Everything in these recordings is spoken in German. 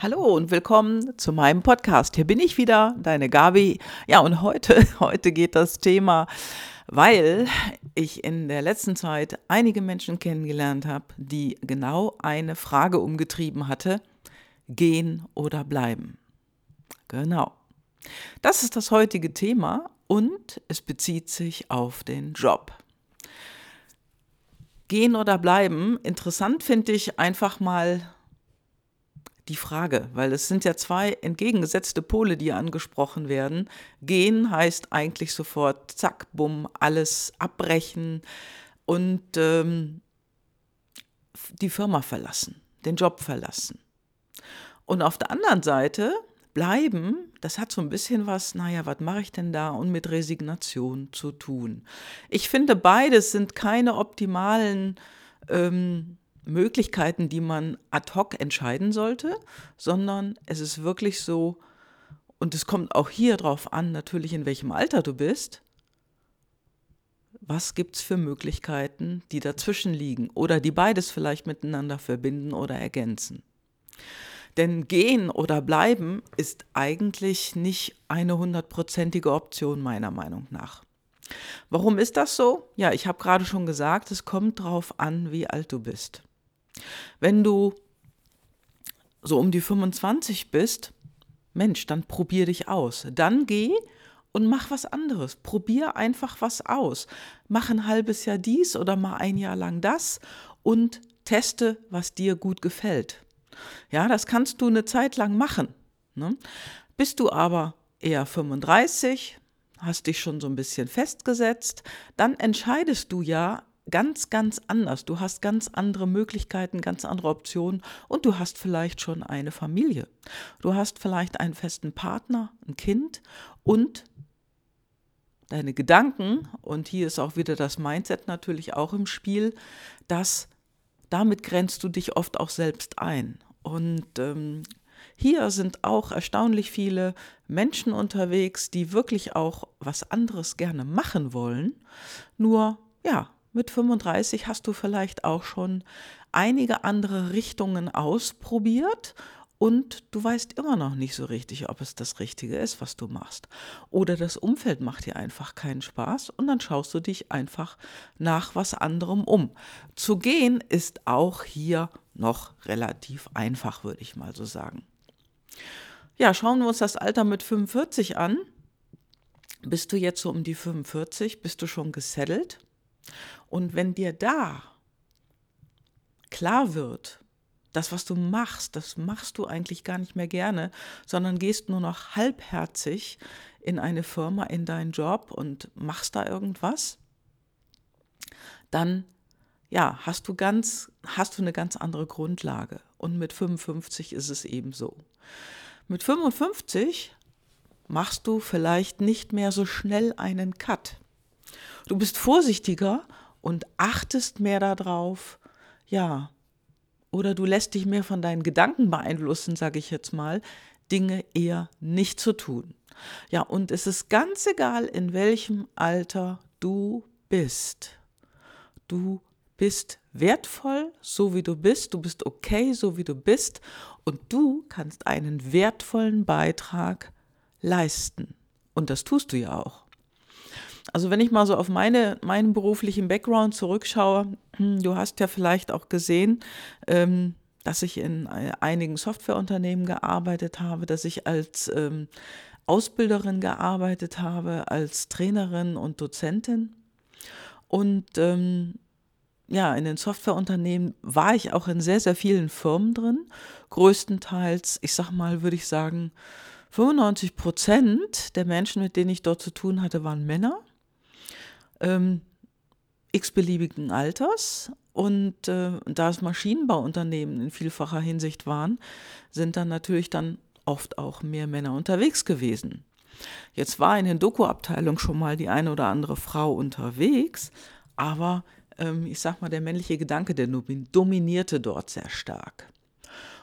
Hallo und willkommen zu meinem Podcast. Hier bin ich wieder, deine Gabi. Ja, und heute, heute geht das Thema, weil ich in der letzten Zeit einige Menschen kennengelernt habe, die genau eine Frage umgetrieben hatte, gehen oder bleiben. Genau. Das ist das heutige Thema und es bezieht sich auf den Job. Gehen oder bleiben, interessant finde ich einfach mal die Frage, weil es sind ja zwei entgegengesetzte Pole, die angesprochen werden. Gehen heißt eigentlich sofort, zack, bumm, alles abbrechen und ähm, die Firma verlassen, den Job verlassen. Und auf der anderen Seite bleiben, das hat so ein bisschen was, naja, was mache ich denn da und mit Resignation zu tun. Ich finde, beides sind keine optimalen ähm, Möglichkeiten, die man ad hoc entscheiden sollte, sondern es ist wirklich so, und es kommt auch hier drauf an, natürlich in welchem Alter du bist, was gibt es für Möglichkeiten, die dazwischen liegen oder die beides vielleicht miteinander verbinden oder ergänzen. Denn gehen oder bleiben ist eigentlich nicht eine hundertprozentige Option meiner Meinung nach. Warum ist das so? Ja, ich habe gerade schon gesagt, es kommt darauf an, wie alt du bist. Wenn du so um die 25 bist, Mensch, dann probier dich aus. Dann geh und mach was anderes. Probier einfach was aus. Mach ein halbes Jahr dies oder mal ein Jahr lang das und teste, was dir gut gefällt. Ja, das kannst du eine Zeit lang machen. Ne? Bist du aber eher 35, hast dich schon so ein bisschen festgesetzt, dann entscheidest du ja ganz, ganz anders. Du hast ganz andere Möglichkeiten, ganz andere Optionen und du hast vielleicht schon eine Familie. Du hast vielleicht einen festen Partner, ein Kind und deine Gedanken, und hier ist auch wieder das Mindset natürlich auch im Spiel, dass damit grenzt du dich oft auch selbst ein. Und ähm, hier sind auch erstaunlich viele Menschen unterwegs, die wirklich auch was anderes gerne machen wollen. Nur, ja, mit 35 hast du vielleicht auch schon einige andere Richtungen ausprobiert und du weißt immer noch nicht so richtig, ob es das Richtige ist, was du machst. Oder das Umfeld macht dir einfach keinen Spaß und dann schaust du dich einfach nach was anderem um. Zu gehen ist auch hier noch relativ einfach, würde ich mal so sagen. Ja, schauen wir uns das Alter mit 45 an. Bist du jetzt so um die 45? Bist du schon gesettelt? Und wenn dir da klar wird, das, was du machst, das machst du eigentlich gar nicht mehr gerne, sondern gehst nur noch halbherzig in eine Firma, in deinen Job und machst da irgendwas, dann ja, hast du ganz, hast du eine ganz andere Grundlage. Und mit 55 ist es ebenso. Mit 55 machst du vielleicht nicht mehr so schnell einen Cut. Du bist vorsichtiger und achtest mehr darauf, ja, oder du lässt dich mehr von deinen Gedanken beeinflussen, sage ich jetzt mal, Dinge eher nicht zu tun. Ja, und es ist ganz egal, in welchem Alter du bist. Du bist wertvoll, so wie du bist, du bist okay, so wie du bist, und du kannst einen wertvollen Beitrag leisten. Und das tust du ja auch. Also wenn ich mal so auf meine, meinen beruflichen Background zurückschaue, hm, du hast ja vielleicht auch gesehen, ähm, dass ich in äh, einigen Softwareunternehmen gearbeitet habe, dass ich als ähm, Ausbilderin gearbeitet habe, als Trainerin und Dozentin. Und ähm, ja, in den Softwareunternehmen war ich auch in sehr, sehr vielen Firmen drin. Größtenteils, ich sag mal, würde ich sagen, 95 Prozent der Menschen, mit denen ich dort zu tun hatte, waren Männer ähm, x-beliebigen Alters. Und äh, da es Maschinenbauunternehmen in vielfacher Hinsicht waren, sind dann natürlich dann oft auch mehr Männer unterwegs gewesen. Jetzt war in den Doku-Abteilungen schon mal die eine oder andere Frau unterwegs, aber ähm, ich sag mal, der männliche Gedanke, der dominierte dort sehr stark.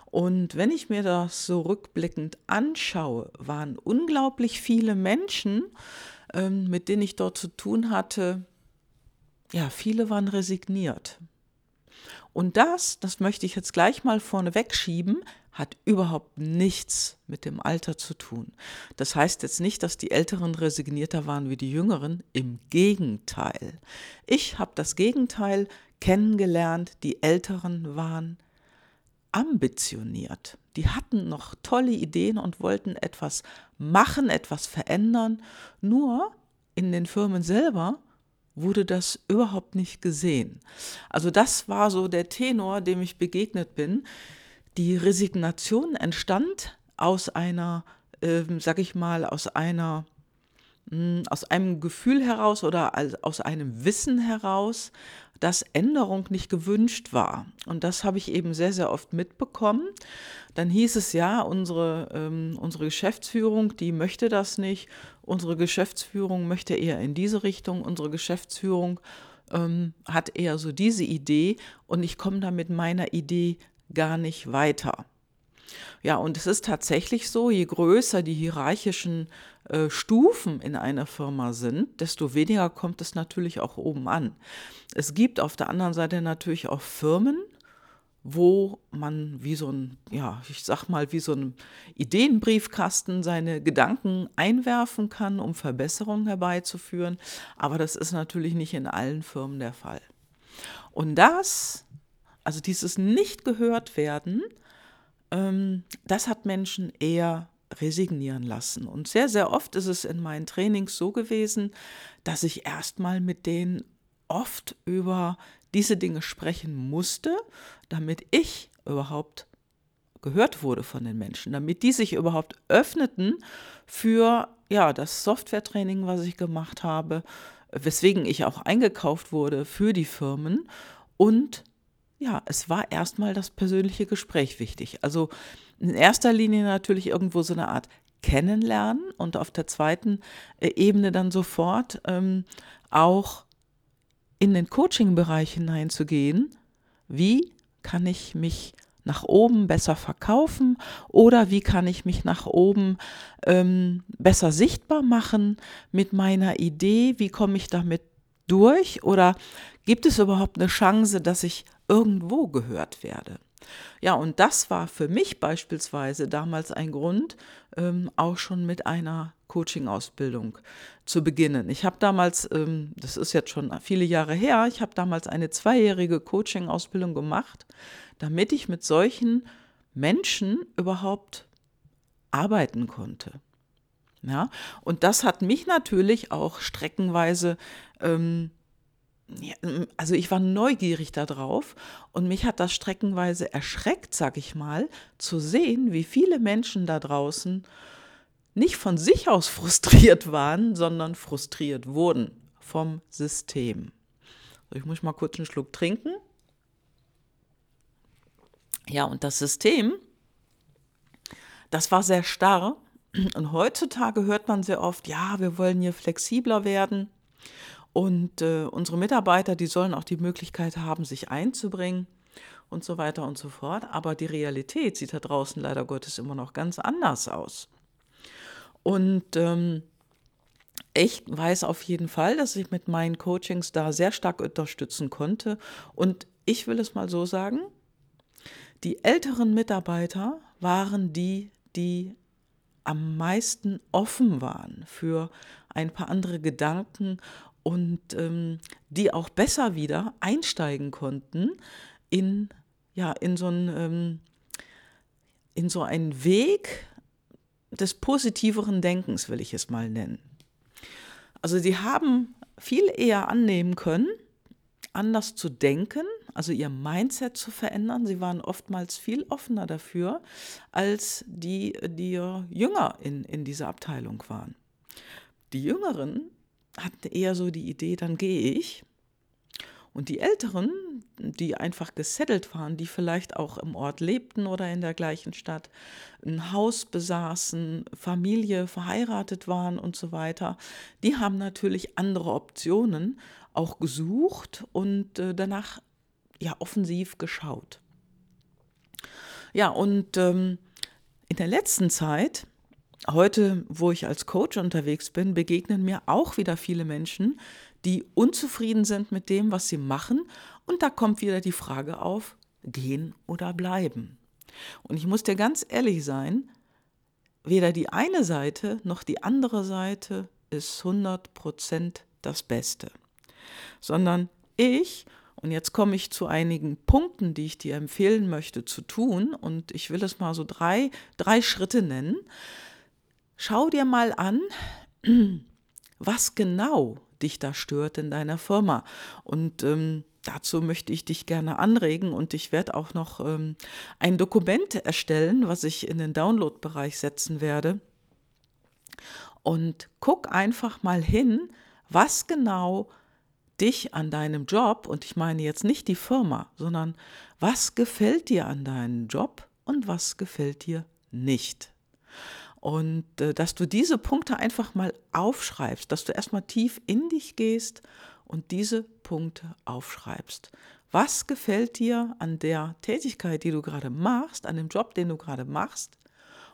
Und wenn ich mir das so rückblickend anschaue, waren unglaublich viele Menschen, ähm, mit denen ich dort zu tun hatte, ja, viele waren resigniert. Und das, das möchte ich jetzt gleich mal vorne wegschieben, hat überhaupt nichts mit dem Alter zu tun. Das heißt jetzt nicht, dass die Älteren resignierter waren wie die Jüngeren. Im Gegenteil. Ich habe das Gegenteil kennengelernt. Die Älteren waren ambitioniert. Die hatten noch tolle Ideen und wollten etwas machen, etwas verändern. Nur in den Firmen selber wurde das überhaupt nicht gesehen. Also das war so der Tenor, dem ich begegnet bin. Die Resignation entstand aus einer, äh, sag ich mal, aus einer hm, aus einem Gefühl heraus oder aus einem Wissen heraus, dass Änderung nicht gewünscht war. Und das habe ich eben sehr, sehr oft mitbekommen. Dann hieß es ja, unsere, ähm, unsere Geschäftsführung, die möchte das nicht. Unsere Geschäftsführung möchte eher in diese Richtung. Unsere Geschäftsführung ähm, hat eher so diese Idee und ich komme da mit meiner Idee gar nicht weiter. Ja, und es ist tatsächlich so, je größer die hierarchischen äh, Stufen in einer Firma sind, desto weniger kommt es natürlich auch oben an. Es gibt auf der anderen Seite natürlich auch Firmen, wo man wie so ein, ja, ich sag mal, wie so ein Ideenbriefkasten seine Gedanken einwerfen kann, um Verbesserungen herbeizuführen. Aber das ist natürlich nicht in allen Firmen der Fall. Und das, also dieses nicht gehört werden, ähm, das hat Menschen eher resignieren lassen. Und sehr, sehr oft ist es in meinen Trainings so gewesen, dass ich erstmal mit denen oft über diese Dinge sprechen musste, damit ich überhaupt gehört wurde von den Menschen, damit die sich überhaupt öffneten für ja, das Software-Training, was ich gemacht habe, weswegen ich auch eingekauft wurde für die Firmen und ja, es war erstmal das persönliche Gespräch wichtig. Also in erster Linie natürlich irgendwo so eine Art Kennenlernen und auf der zweiten äh, Ebene dann sofort ähm, auch in den Coaching-Bereich hineinzugehen. Wie kann ich mich nach oben besser verkaufen oder wie kann ich mich nach oben ähm, besser sichtbar machen mit meiner Idee? Wie komme ich damit durch oder gibt es überhaupt eine Chance, dass ich irgendwo gehört werde? Ja, und das war für mich beispielsweise damals ein Grund, ähm, auch schon mit einer Coaching-Ausbildung zu beginnen. Ich habe damals, ähm, das ist jetzt schon viele Jahre her, ich habe damals eine zweijährige Coaching-Ausbildung gemacht, damit ich mit solchen Menschen überhaupt arbeiten konnte. Ja, und das hat mich natürlich auch streckenweise ähm, ja, also ich war neugierig darauf und mich hat das streckenweise erschreckt, sag ich mal, zu sehen, wie viele Menschen da draußen nicht von sich aus frustriert waren, sondern frustriert wurden vom System. ich muss mal kurz einen Schluck trinken. Ja, und das System, das war sehr starr. Und heutzutage hört man sehr oft, ja, wir wollen hier flexibler werden. Und äh, unsere Mitarbeiter, die sollen auch die Möglichkeit haben, sich einzubringen und so weiter und so fort. Aber die Realität sieht da draußen leider Gottes immer noch ganz anders aus. Und ähm, ich weiß auf jeden Fall, dass ich mit meinen Coachings da sehr stark unterstützen konnte. Und ich will es mal so sagen, die älteren Mitarbeiter waren die, die am meisten offen waren für ein paar andere Gedanken und ähm, die auch besser wieder einsteigen konnten in, ja, in, so ein, ähm, in so einen Weg des positiveren Denkens, will ich es mal nennen. Also sie haben viel eher annehmen können, anders zu denken, also ihr Mindset zu verändern. Sie waren oftmals viel offener dafür, als die, die jünger in, in dieser Abteilung waren. Die Jüngeren hatten eher so die Idee, dann gehe ich. Und die Älteren, die einfach gesettelt waren, die vielleicht auch im Ort lebten oder in der gleichen Stadt, ein Haus besaßen, Familie, verheiratet waren und so weiter, die haben natürlich andere Optionen auch gesucht und äh, danach ja offensiv geschaut. Ja, und ähm, in der letzten Zeit heute, wo ich als Coach unterwegs bin, begegnen mir auch wieder viele Menschen, die unzufrieden sind mit dem, was sie machen Und da kommt wieder die Frage auf, gehen oder bleiben. Und ich muss dir ganz ehrlich sein, weder die eine Seite noch die andere Seite ist 100% das Beste, sondern ich, und jetzt komme ich zu einigen Punkten, die ich dir empfehlen möchte zu tun, und ich will es mal so drei, drei Schritte nennen. Schau dir mal an, was genau dich da stört in deiner Firma. Und ähm, dazu möchte ich dich gerne anregen und ich werde auch noch ähm, ein Dokument erstellen, was ich in den Download-Bereich setzen werde. Und guck einfach mal hin, was genau dich an deinem Job, und ich meine jetzt nicht die Firma, sondern was gefällt dir an deinem Job und was gefällt dir nicht. Und äh, dass du diese Punkte einfach mal aufschreibst, dass du erstmal tief in dich gehst und diese Punkte aufschreibst. Was gefällt dir an der Tätigkeit, die du gerade machst, an dem Job, den du gerade machst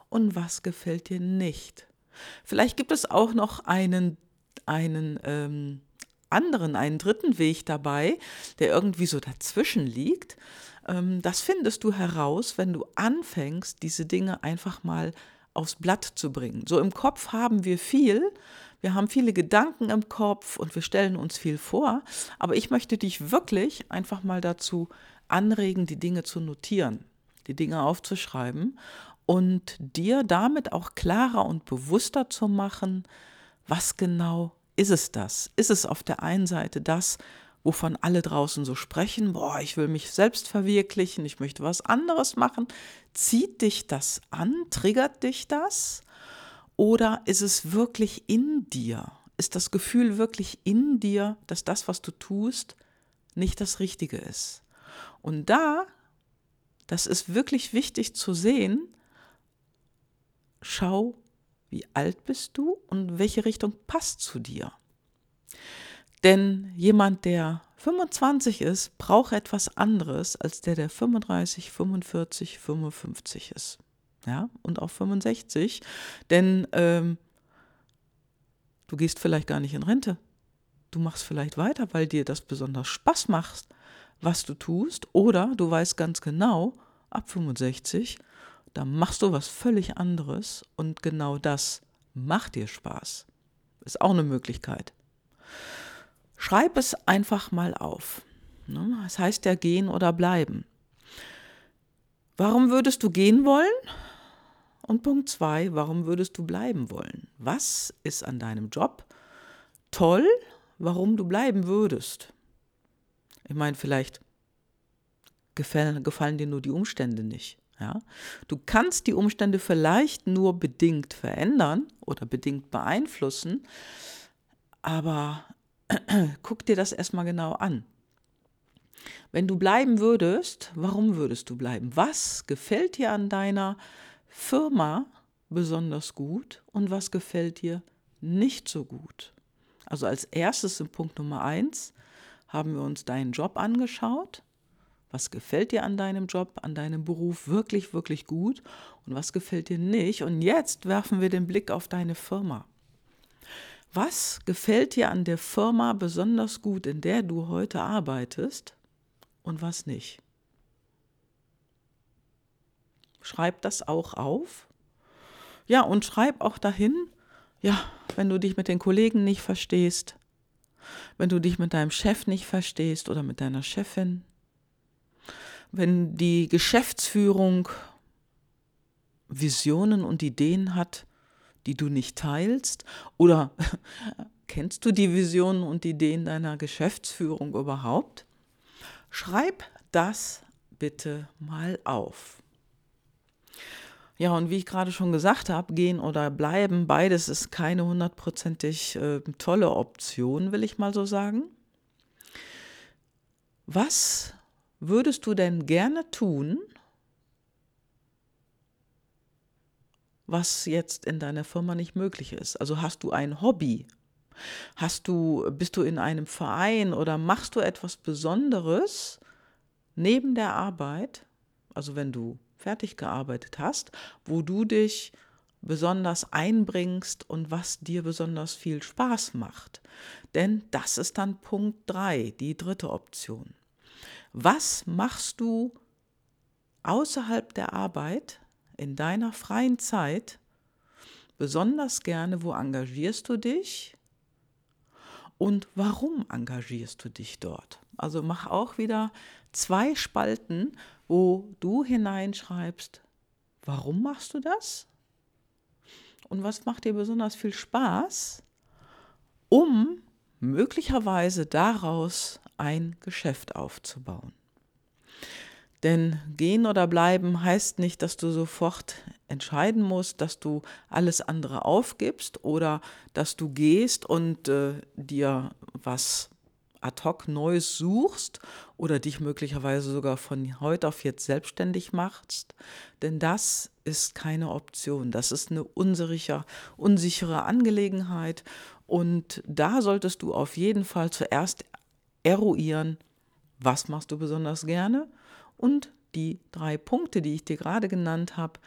und was gefällt dir nicht? Vielleicht gibt es auch noch einen, einen ähm, anderen, einen dritten Weg dabei, der irgendwie so dazwischen liegt. Ähm, das findest du heraus, wenn du anfängst, diese Dinge einfach mal aufs Blatt zu bringen. So im Kopf haben wir viel, wir haben viele Gedanken im Kopf und wir stellen uns viel vor, aber ich möchte dich wirklich einfach mal dazu anregen, die Dinge zu notieren, die Dinge aufzuschreiben und dir damit auch klarer und bewusster zu machen, was genau ist es das? Ist es auf der einen Seite das, wovon alle draußen so sprechen, boah, ich will mich selbst verwirklichen, ich möchte was anderes machen. Zieht dich das an? Triggert dich das? Oder ist es wirklich in dir? Ist das Gefühl wirklich in dir, dass das, was du tust, nicht das Richtige ist? Und da, das ist wirklich wichtig zu sehen, schau, wie alt bist du und welche Richtung passt zu dir. Denn jemand, der 25 ist, braucht etwas anderes als der, der 35, 45, 55 ist ja, und auch 65, denn ähm, du gehst vielleicht gar nicht in Rente. Du machst vielleicht weiter, weil dir das besonders Spaß macht, was du tust, oder du weißt ganz genau, ab 65, da machst du was völlig anderes und genau das macht dir Spaß. Ist auch eine Möglichkeit. Schreib es einfach mal auf. Ne? Das heißt ja gehen oder bleiben. Warum würdest du gehen wollen? Und Punkt zwei, warum würdest du bleiben wollen? Was ist an deinem Job toll, warum du bleiben würdest? Ich meine, vielleicht gefallen, gefallen dir nur die Umstände nicht. Ja? Du kannst die Umstände vielleicht nur bedingt verändern oder bedingt beeinflussen, aber guck dir das erstmal genau an. Wenn du bleiben würdest, warum würdest du bleiben? Was gefällt dir an deiner Firma besonders gut und was gefällt dir nicht so gut. Also als erstes im Punkt Nummer eins haben wir uns deinen Job angeschaut. Was gefällt dir an deinem Job, an deinem Beruf wirklich, wirklich gut und was gefällt dir nicht? Und jetzt werfen wir den Blick auf deine Firma. Was gefällt dir an der Firma besonders gut, in der du heute arbeitest und was nicht? Schreib das auch auf. Ja, und schreib auch dahin, ja, wenn du dich mit den Kollegen nicht verstehst, wenn du dich mit deinem Chef nicht verstehst oder mit deiner Chefin, wenn die Geschäftsführung Visionen und Ideen hat, die du nicht teilst, oder kennst du die Visionen und Ideen deiner Geschäftsführung überhaupt? Schreib das bitte mal auf. Ja, und wie ich gerade schon gesagt habe, gehen oder bleiben, beides ist keine hundertprozentig äh, tolle Option, will ich mal so sagen. Was würdest du denn gerne tun, was jetzt in deiner Firma nicht möglich ist? Also hast du ein Hobby? Hast du, bist du in einem Verein oder machst du etwas Besonderes neben der Arbeit? Also wenn du fertig gearbeitet hast, wo du dich besonders einbringst und was dir besonders viel Spaß macht. Denn das ist dann Punkt 3, die dritte Option. Was machst du außerhalb der Arbeit in deiner freien Zeit besonders gerne? Wo engagierst du dich? Und warum engagierst du dich dort? Also mach auch wieder zwei Spalten, wo du hineinschreibst, warum machst du das? Und was macht dir besonders viel Spaß, um möglicherweise daraus ein Geschäft aufzubauen. Denn gehen oder bleiben heißt nicht, dass du sofort entscheiden musst, dass du alles andere aufgibst oder dass du gehst und äh, dir was ad hoc Neues suchst oder dich möglicherweise sogar von heute auf jetzt selbstständig machst. Denn das ist keine Option. Das ist eine unsichere, unsichere Angelegenheit. Und da solltest du auf jeden Fall zuerst eruieren, was machst du besonders gerne und die drei Punkte, die ich dir gerade genannt habe,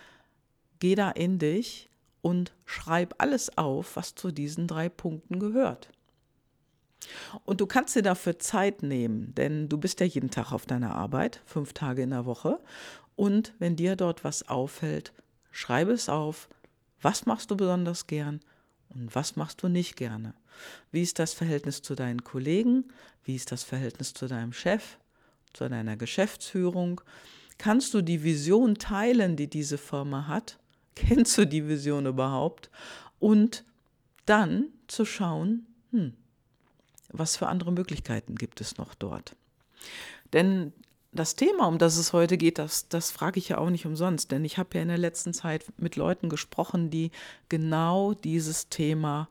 geh da in dich und schreib alles auf, was zu diesen drei Punkten gehört. Und du kannst dir dafür Zeit nehmen, denn du bist ja jeden Tag auf deiner Arbeit, fünf Tage in der Woche. Und wenn dir dort was auffällt, schreibe es auf. Was machst du besonders gern und was machst du nicht gerne? Wie ist das Verhältnis zu deinen Kollegen? Wie ist das Verhältnis zu deinem Chef, zu deiner Geschäftsführung? Kannst du die Vision teilen, die diese Firma hat? Kennst du die Vision überhaupt? Und dann zu schauen, hm, was für andere Möglichkeiten gibt es noch dort? Denn das Thema, um das es heute geht, das, das frage ich ja auch nicht umsonst, denn ich habe ja in der letzten Zeit mit Leuten gesprochen, die genau dieses Thema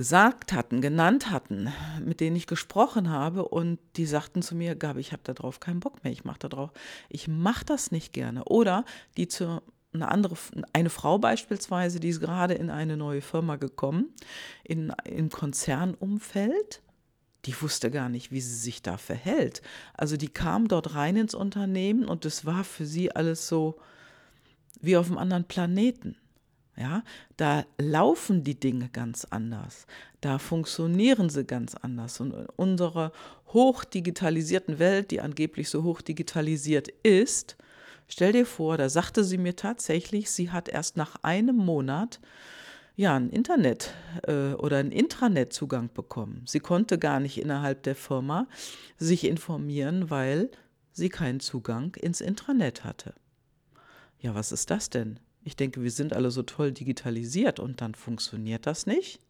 gesagt hatten, genannt hatten, mit denen ich gesprochen habe und die sagten zu mir, Gabi, ich habe darauf keinen Bock mehr, ich mache darauf, ich mache das nicht gerne. Oder die zu eine andere, eine Frau beispielsweise, die ist gerade in eine neue Firma gekommen, in, im Konzernumfeld die wusste gar nicht, wie sie sich da verhält. Also die kam dort rein ins Unternehmen und es war für sie alles so wie auf einem anderen Planeten. Ja, da laufen die Dinge ganz anders. Da funktionieren sie ganz anders. Und in unserer hochdigitalisierten Welt, die angeblich so hochdigitalisiert ist, stell dir vor, da sagte sie mir tatsächlich, sie hat erst nach einem Monat ja, ein Internet äh, oder einen Intranet-Zugang bekommen. Sie konnte gar nicht innerhalb der Firma sich informieren, weil sie keinen Zugang ins Intranet hatte. Ja, was ist das denn? Ich denke, wir sind alle so toll digitalisiert und dann funktioniert das nicht.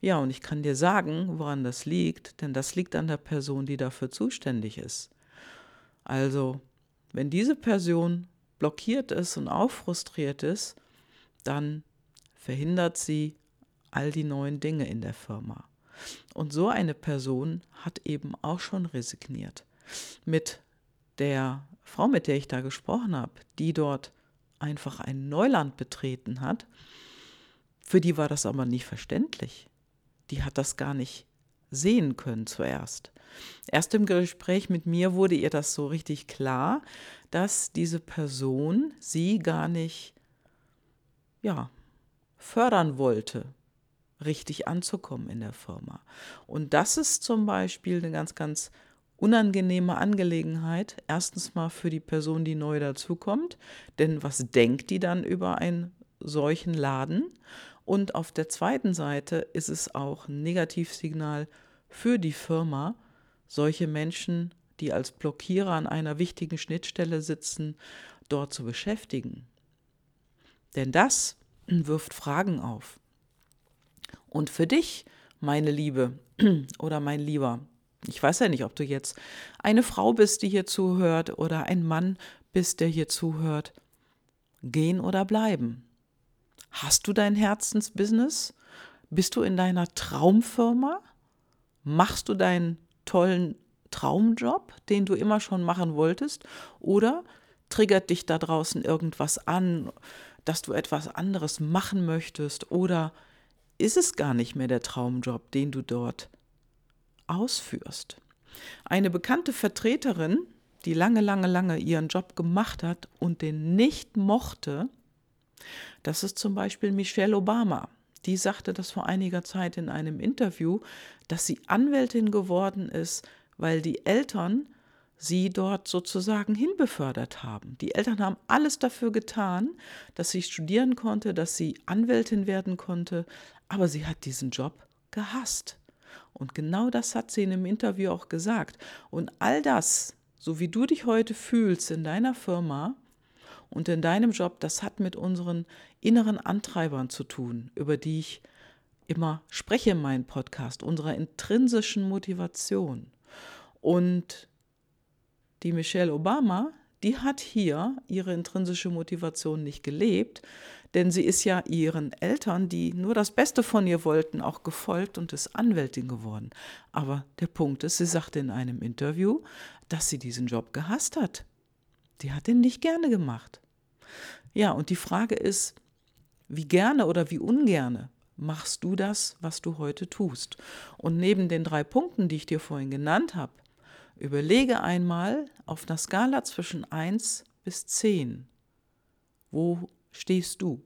Ja, und ich kann dir sagen, woran das liegt, denn das liegt an der Person, die dafür zuständig ist. Also, wenn diese Person blockiert ist und auch frustriert ist, dann verhindert sie all die neuen Dinge in der Firma. Und so eine Person hat eben auch schon resigniert. Mit der Frau, mit der ich da gesprochen habe, die dort einfach ein Neuland betreten hat, für die war das aber nicht verständlich. Die hat das gar nicht sehen können zuerst. Erst im Gespräch mit mir wurde ihr das so richtig klar, dass diese Person sie gar nicht, ja, fördern wollte, richtig anzukommen in der Firma. Und das ist zum Beispiel eine ganz, ganz unangenehme Angelegenheit. Erstens mal für die Person, die neu dazukommt, denn was denkt die dann über einen solchen Laden? Und auf der zweiten Seite ist es auch ein Negativsignal für die Firma, solche Menschen, die als Blockierer an einer wichtigen Schnittstelle sitzen, dort zu beschäftigen. Denn das wirft Fragen auf. Und für dich, meine Liebe oder mein Lieber, ich weiß ja nicht, ob du jetzt eine Frau bist, die hier zuhört oder ein Mann bist, der hier zuhört, gehen oder bleiben. Hast du dein Herzensbusiness? Bist du in deiner Traumfirma? Machst du deinen tollen Traumjob, den du immer schon machen wolltest? Oder triggert dich da draußen irgendwas an? dass du etwas anderes machen möchtest oder ist es gar nicht mehr der Traumjob, den du dort ausführst. Eine bekannte Vertreterin, die lange, lange, lange ihren Job gemacht hat und den nicht mochte, das ist zum Beispiel Michelle Obama. Die sagte das vor einiger Zeit in einem Interview, dass sie Anwältin geworden ist, weil die Eltern sie dort sozusagen hinbefördert haben. Die Eltern haben alles dafür getan, dass sie studieren konnte, dass sie Anwältin werden konnte, aber sie hat diesen Job gehasst. Und genau das hat sie in einem Interview auch gesagt. Und all das, so wie du dich heute fühlst in deiner Firma und in deinem Job, das hat mit unseren inneren Antreibern zu tun, über die ich immer spreche in meinem Podcast, unserer intrinsischen Motivation. Und die Michelle Obama, die hat hier ihre intrinsische Motivation nicht gelebt, denn sie ist ja ihren Eltern, die nur das Beste von ihr wollten, auch gefolgt und ist Anwältin geworden. Aber der Punkt ist, sie sagte in einem Interview, dass sie diesen Job gehasst hat. Die hat ihn nicht gerne gemacht. Ja, und die Frage ist, wie gerne oder wie ungerne machst du das, was du heute tust? Und neben den drei Punkten, die ich dir vorhin genannt habe, überlege einmal auf einer Skala zwischen 1 bis 10, wo stehst du?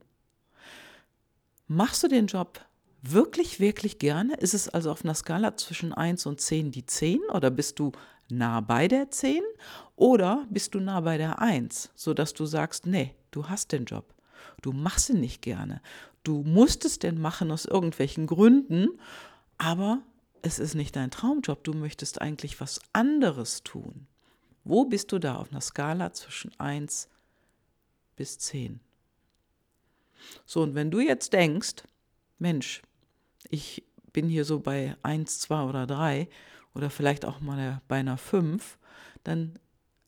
Machst du den Job wirklich, wirklich gerne? Ist es also auf einer Skala zwischen 1 und 10 die 10 oder bist du nah bei der 10 oder bist du nah bei der 1, sodass du sagst, nee, du hast den Job. Du machst ihn nicht gerne. Du musst es denn machen aus irgendwelchen Gründen, aber es ist nicht dein Traumjob. Du möchtest eigentlich was anderes tun. Wo bist du da auf einer Skala zwischen 1 bis 10? So, und wenn du jetzt denkst, Mensch, ich bin hier so bei 1, 2 oder 3 oder vielleicht auch mal bei einer 5, dann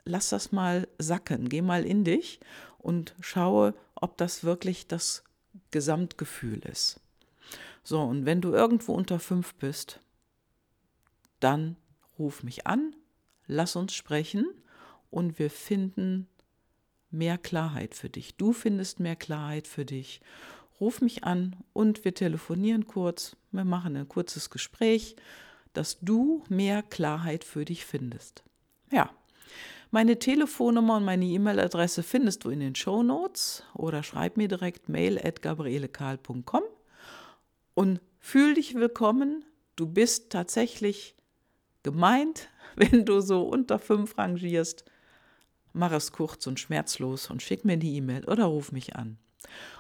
lass das mal sacken. Geh mal in dich und schaue, ob das wirklich das Gesamtgefühl ist. So, und wenn du irgendwo unter 5 bist, dann ruf mich an, lass uns sprechen und wir finden mehr Klarheit für dich. Du findest mehr Klarheit für dich. Ruf mich an und wir telefonieren kurz. Wir machen ein kurzes Gespräch, dass du mehr Klarheit für dich findest. Ja, meine Telefonnummer und meine E-Mail-Adresse findest du in den Show Notes oder schreib mir direkt mail at gabrielekahl.com und fühl dich willkommen. Du bist tatsächlich gemeint, wenn du so unter fünf rangierst mach es kurz und schmerzlos und schick mir die E-Mail oder ruf mich an.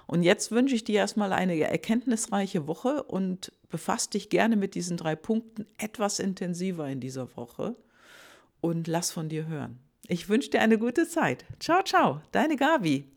Und jetzt wünsche ich dir erstmal eine erkenntnisreiche Woche und befasst dich gerne mit diesen drei Punkten etwas intensiver in dieser Woche und lass von dir hören. Ich wünsche dir eine gute Zeit. Ciao, ciao, deine Gabi.